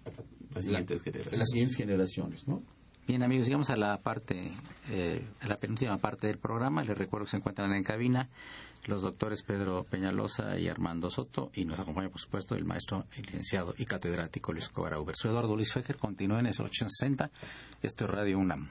las siguientes generaciones. Las siguientes generaciones ¿no? Bien, amigos, llegamos a la parte, eh, a la penúltima parte del programa. Les recuerdo que se encuentran en cabina los doctores Pedro Peñalosa y Armando Soto y nos acompaña, por supuesto, el maestro, el licenciado y catedrático Luis Cobar Soy Eduardo Luis Fejer. Continúen en ese 860. Esto es Radio UNAM.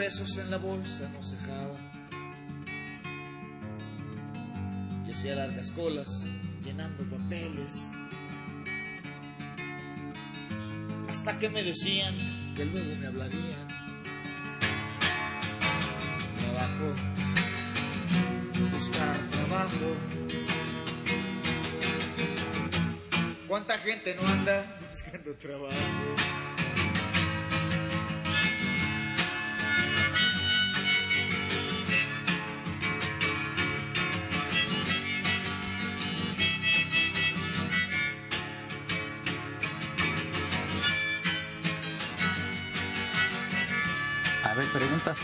Pesos en la bolsa, no cejaba. Y hacía largas colas, llenando papeles hasta que me decían que luego me hablarían. Trabajo, buscar trabajo. ¿Cuánta gente no anda buscando trabajo?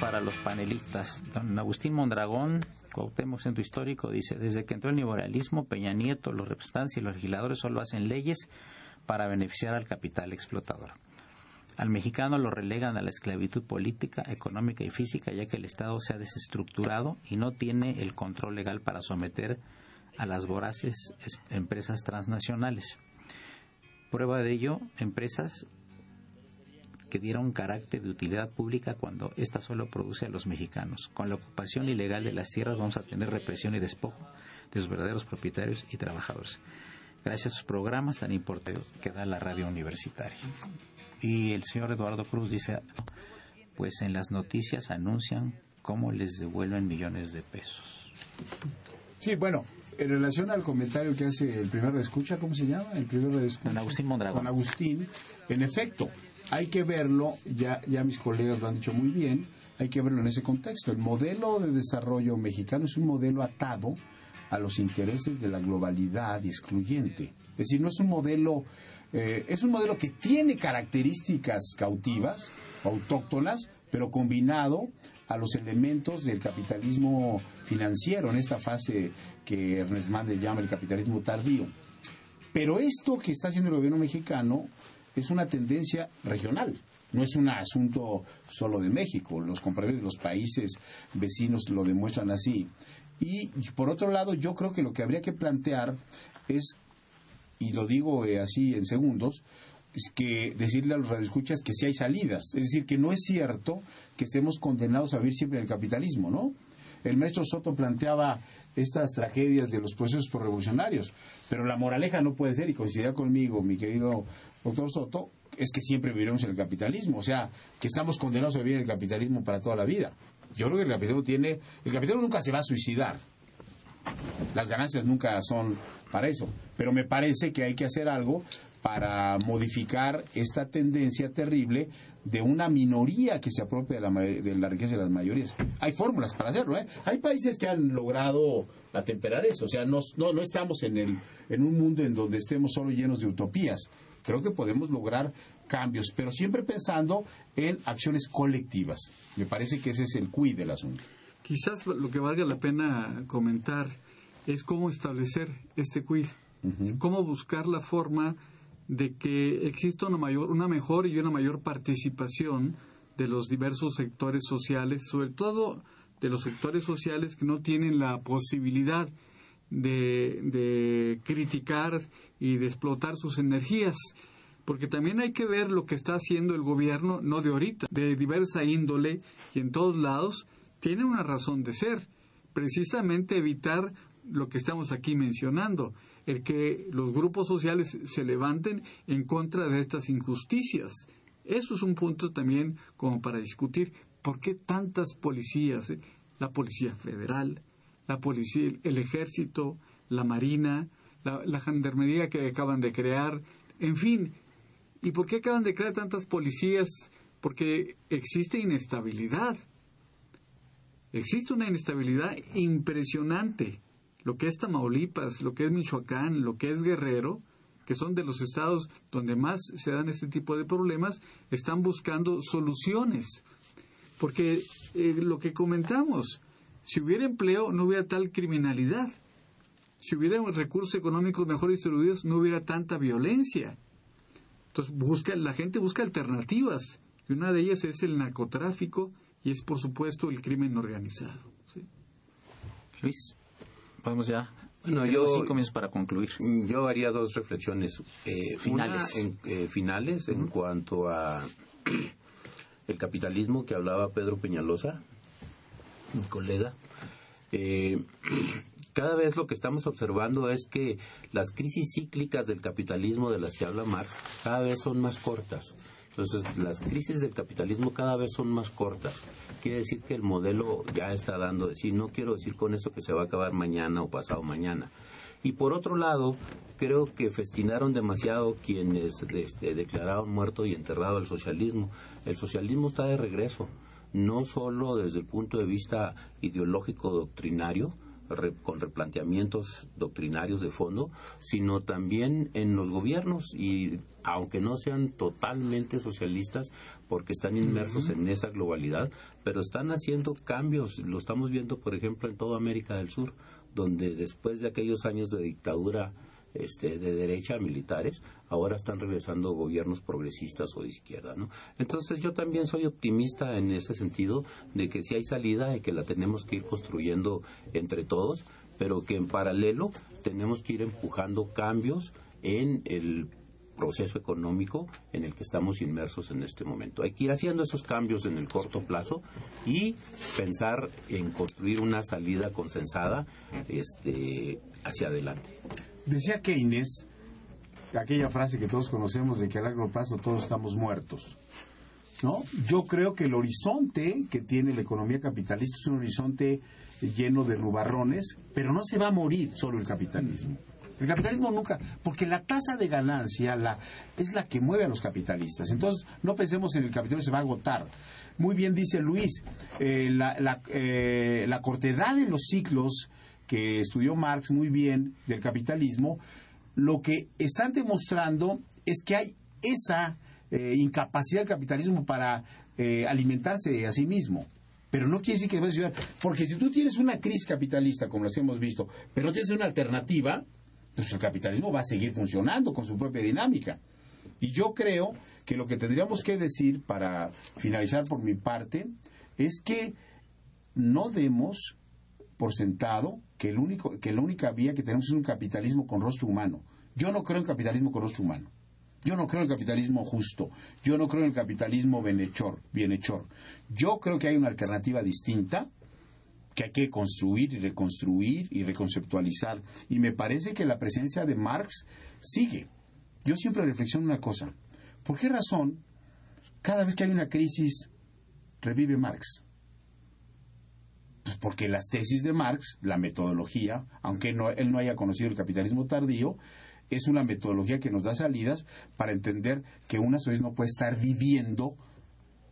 Para los panelistas. Don Agustín Mondragón, Cuauhtémoc Centro Histórico, dice, desde que entró el neoliberalismo, Peña Nieto, los representantes y los legisladores solo hacen leyes para beneficiar al capital explotador. Al mexicano lo relegan a la esclavitud política, económica y física, ya que el Estado se ha desestructurado y no tiene el control legal para someter a las voraces es- empresas transnacionales. Prueba de ello, empresas que dieron carácter de utilidad pública cuando ésta solo produce a los mexicanos. Con la ocupación ilegal de las tierras vamos a tener represión y despojo de sus verdaderos propietarios y trabajadores. Gracias a sus programas tan importantes que da la radio universitaria. Y el señor Eduardo Cruz dice, pues en las noticias anuncian cómo les devuelven millones de pesos. Sí, bueno, en relación al comentario que hace el primer escucha, ¿cómo se llama? El primer escucha. Don Agustín Mondragón. Don Agustín, en efecto, hay que verlo, ya, ya mis colegas lo han dicho muy bien, hay que verlo en ese contexto. El modelo de desarrollo mexicano es un modelo atado a los intereses de la globalidad excluyente. Es decir, no es un modelo, eh, es un modelo que tiene características cautivas, autóctonas, pero combinado a los elementos del capitalismo financiero en esta fase que Ernest Mandel llama el capitalismo tardío. Pero esto que está haciendo el gobierno mexicano es una tendencia regional, no es un asunto solo de México. Los compradores de los países vecinos lo demuestran así. Y por otro lado, yo creo que lo que habría que plantear es, y lo digo eh, así en segundos, es que decirle a los radioescuchas que sí hay salidas. Es decir, que no es cierto que estemos condenados a vivir siempre en el capitalismo, ¿no? El maestro Soto planteaba estas tragedias de los procesos revolucionarios, pero la moraleja no puede ser, y coincidía conmigo, mi querido doctor Soto, es que siempre viviremos en el capitalismo, o sea, que estamos condenados a vivir en el capitalismo para toda la vida. Yo creo que el capitalismo tiene, el capitalismo nunca se va a suicidar, las ganancias nunca son para eso, pero me parece que hay que hacer algo para modificar esta tendencia terrible de una minoría que se apropia de la, de la riqueza de las mayorías. Hay fórmulas para hacerlo, ¿eh? Hay países que han logrado atemperar eso, o sea, no, no, no estamos en, el, en un mundo en donde estemos solo llenos de utopías. Creo que podemos lograr cambios, pero siempre pensando en acciones colectivas. Me parece que ese es el cuid del asunto. Quizás lo que valga la pena comentar es cómo establecer este quid, cómo buscar la forma de que exista una mayor, una mejor y una mayor participación de los diversos sectores sociales, sobre todo de los sectores sociales que no tienen la posibilidad de, de criticar y de explotar sus energías. Porque también hay que ver lo que está haciendo el gobierno, no de ahorita, de diversa índole y en todos lados, tiene una razón de ser. Precisamente evitar lo que estamos aquí mencionando, el que los grupos sociales se levanten en contra de estas injusticias. Eso es un punto también como para discutir por qué tantas policías, eh? la Policía Federal, la policía, el Ejército, la Marina, la, Gendarmería que acaban de crear, en fin. ¿Y por qué acaban de crear tantas policías? Porque existe inestabilidad. Existe una inestabilidad impresionante. Lo que es Tamaulipas, lo que es Michoacán, lo que es Guerrero, que son de los estados donde más se dan este tipo de problemas, están buscando soluciones. Porque eh, lo que comentamos, si hubiera empleo no hubiera tal criminalidad. Si hubiera recursos económicos mejor distribuidos no hubiera tanta violencia. Entonces busca, la gente busca alternativas y una de ellas es el narcotráfico y es por supuesto el crimen organizado. ¿sí? Luis, vamos ya. Bueno, yo- cinco minutos para concluir. Yo haría dos reflexiones eh, Finales. una en, eh, finales en cuanto a el capitalismo que hablaba Pedro Peñalosa, mi colega. Eh, cada vez lo que estamos observando es que las crisis cíclicas del capitalismo de las que habla Marx cada vez son más cortas. Entonces, las crisis del capitalismo cada vez son más cortas. Quiere decir que el modelo ya está dando de sí. No quiero decir con eso que se va a acabar mañana o pasado mañana. Y por otro lado, creo que festinaron demasiado quienes este, declararon muerto y enterrado el socialismo. El socialismo está de regreso, no solo desde el punto de vista ideológico doctrinario, con replanteamientos doctrinarios de fondo, sino también en los gobiernos. Y aunque no sean totalmente socialistas porque están inmersos en esa globalidad, pero están haciendo cambios, lo estamos viendo por ejemplo en toda América del Sur, donde después de aquellos años de dictadura este, de derecha militares, ahora están regresando gobiernos progresistas o de izquierda, ¿no? Entonces yo también soy optimista en ese sentido de que si hay salida y que la tenemos que ir construyendo entre todos, pero que en paralelo tenemos que ir empujando cambios en el proceso económico en el que estamos inmersos en este momento. Hay que ir haciendo esos cambios en el corto plazo y pensar en construir una salida consensada este, hacia adelante. Decía Keynes, aquella frase que todos conocemos de que a largo plazo todos estamos muertos. ¿No? Yo creo que el horizonte que tiene la economía capitalista es un horizonte lleno de nubarrones, pero no se va a morir solo el capitalismo. El capitalismo nunca, porque la tasa de ganancia la, es la que mueve a los capitalistas. Entonces, no pensemos en el capitalismo se va a agotar. Muy bien dice Luis, eh, la, eh, la cortedad de los ciclos que estudió Marx muy bien del capitalismo, lo que están demostrando es que hay esa eh, incapacidad del capitalismo para eh, alimentarse a sí mismo. Pero no quiere decir que va a ayudar. Porque si tú tienes una crisis capitalista, como las hemos visto, pero no tienes una alternativa, pues el capitalismo va a seguir funcionando con su propia dinámica. Y yo creo que lo que tendríamos que decir para finalizar por mi parte es que no demos por sentado que, el único, que la única vía que tenemos es un capitalismo con rostro humano. Yo no creo en capitalismo con rostro humano. Yo no creo en el capitalismo justo. Yo no creo en el capitalismo bienhechor. bienhechor. Yo creo que hay una alternativa distinta que hay que construir y reconstruir y reconceptualizar. Y me parece que la presencia de Marx sigue. Yo siempre reflexiono una cosa. ¿Por qué razón cada vez que hay una crisis revive Marx? Pues porque las tesis de Marx, la metodología, aunque él no haya conocido el capitalismo tardío, es una metodología que nos da salidas para entender que una sociedad no puede estar viviendo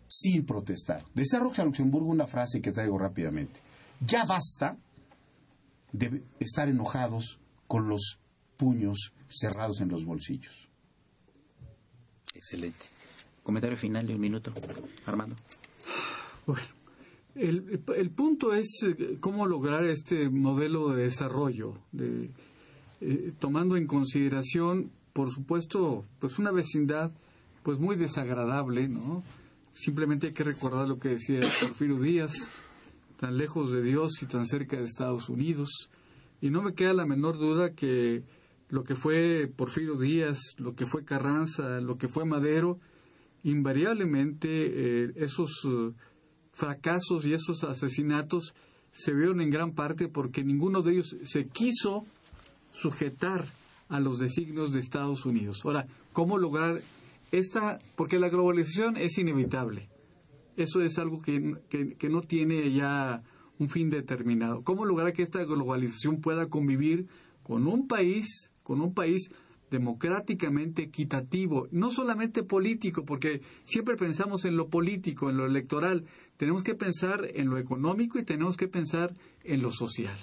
sin protestar. Decía Roxa Luxemburgo una frase que traigo rápidamente. Ya basta de estar enojados con los puños cerrados en los bolsillos. Excelente. Comentario final de un minuto. Armando. Bueno, el, el, punto es eh, cómo lograr este modelo de desarrollo, de, eh, tomando en consideración, por supuesto, pues una vecindad pues muy desagradable, ¿no? Simplemente hay que recordar lo que decía Porfirio Díaz, tan lejos de Dios y tan cerca de Estados Unidos. Y no me queda la menor duda que lo que fue Porfirio Díaz, lo que fue Carranza, lo que fue Madero, invariablemente eh, esos fracasos y esos asesinatos se vieron en gran parte porque ninguno de ellos se quiso sujetar a los designios de Estados Unidos. Ahora, ¿cómo lograr esta? Porque la globalización es inevitable. Eso es algo que, que, no tiene ya un fin determinado. ¿Cómo lograr que esta globalización pueda convivir con un país, con un país democráticamente equitativo, no solamente político, porque siempre pensamos en lo político, en lo electoral, tenemos que pensar en lo económico y tenemos que pensar en lo social.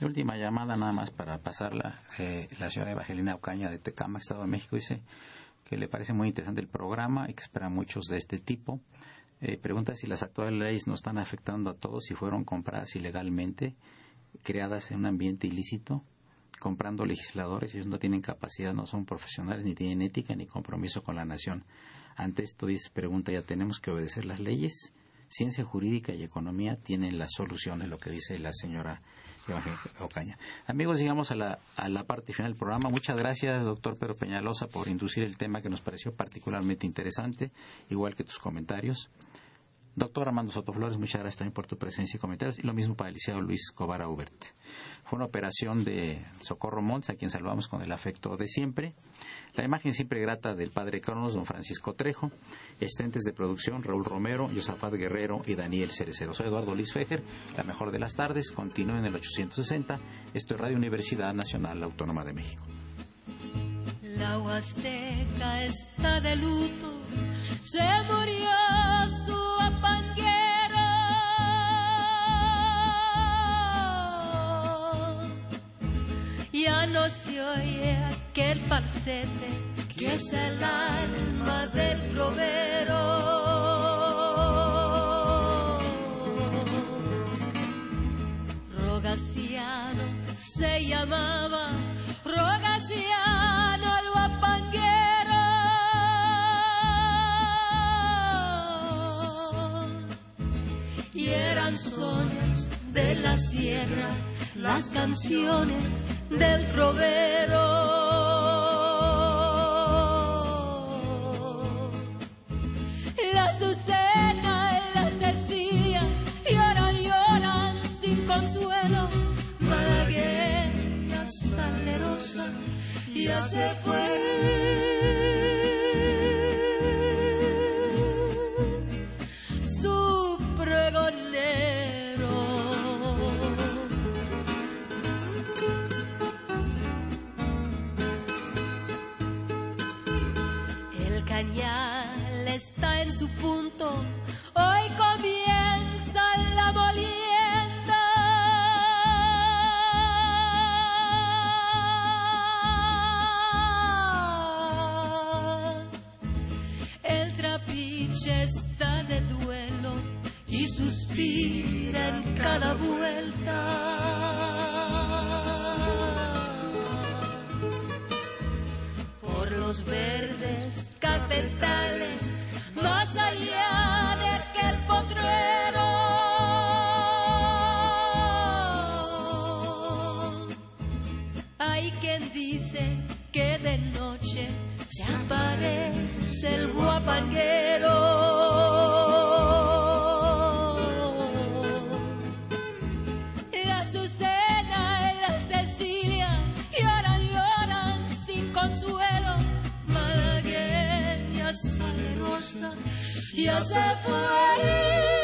La última llamada nada más para pasarla, eh, la señora Evangelina Ocaña de Tecama, Estado de México, dice que le parece muy interesante el programa y que espera muchos de este tipo. Eh, pregunta si las actuales leyes no están afectando a todos si fueron compradas ilegalmente, creadas en un ambiente ilícito comprando legisladores, ellos no tienen capacidad, no son profesionales, ni tienen ética ni compromiso con la nación. Ante esto dice, pregunta, ¿ya tenemos que obedecer las leyes? Ciencia jurídica y economía tienen las soluciones, lo que dice la señora Ocaña. Amigos, llegamos a la, a la parte final del programa. Muchas gracias, doctor Pedro Peñalosa, por inducir el tema que nos pareció particularmente interesante, igual que tus comentarios. Doctor Armando Soto Flores, muchas gracias también por tu presencia y comentarios. Y lo mismo para el licenciado Luis Cobara Hubert. Fue una operación de Socorro Montes, a quien saludamos con el afecto de siempre. La imagen siempre grata del padre Cronos, don Francisco Trejo. Estentes de producción, Raúl Romero, Yosafat Guerrero y Daniel Cerecero. Soy Eduardo Luis Fejer, la mejor de las tardes. Continúen en el 860. Esto es Radio Universidad Nacional Autónoma de México. La Huasteca está de luto, se murió Se oye aquel falsete que es el alma del trovero. Rogaciano se llamaba, Rogaciano el guapanguero. Y eran sones de la sierra, las canciones del trovero. La Azucena y la Cecilia lloran, lloran sin consuelo. Malagueña salerosa ya se fue. Cada vuelta por los verdes cafetales, más allá de aquel potrero. Hay quien dice que de noche se aparece el guapanguero. Ya se fue.